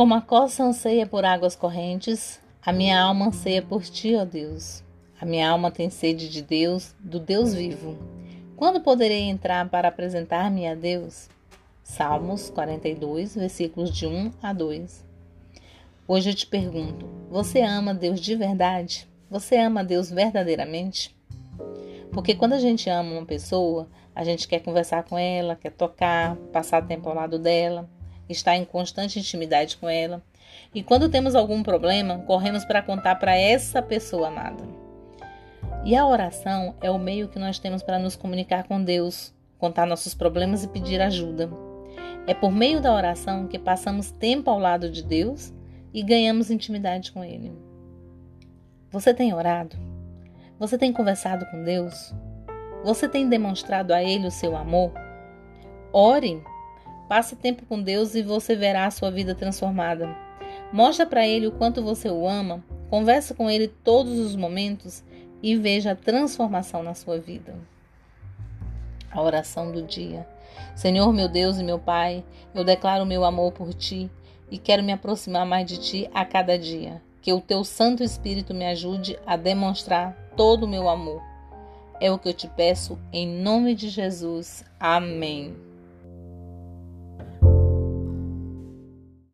Como a costa anseia por águas correntes, a minha alma anseia por ti, ó Deus. A minha alma tem sede de Deus, do Deus vivo. Quando poderei entrar para apresentar-me a Deus? Salmos 42, versículos de 1 a 2. Hoje eu te pergunto: você ama Deus de verdade? Você ama Deus verdadeiramente? Porque quando a gente ama uma pessoa, a gente quer conversar com ela, quer tocar, passar tempo ao lado dela, estar em constante intimidade com ela. E quando temos algum problema, corremos para contar para essa pessoa amada. E a oração é o meio que nós temos para nos comunicar com Deus, contar nossos problemas e pedir ajuda. É por meio da oração que passamos tempo ao lado de Deus e ganhamos intimidade com Ele. Você tem orado? Você tem conversado com Deus? Você tem demonstrado a Ele o seu amor? Ore Passe tempo com Deus e você verá a sua vida transformada. Mostre para Ele o quanto você o ama, converse com Ele todos os momentos e veja a transformação na sua vida. A oração do dia. Senhor, meu Deus e meu Pai, eu declaro meu amor por Ti e quero me aproximar mais de Ti a cada dia. Que o Teu Santo Espírito me ajude a demonstrar todo o meu amor. É o que eu te peço em nome de Jesus. Amém.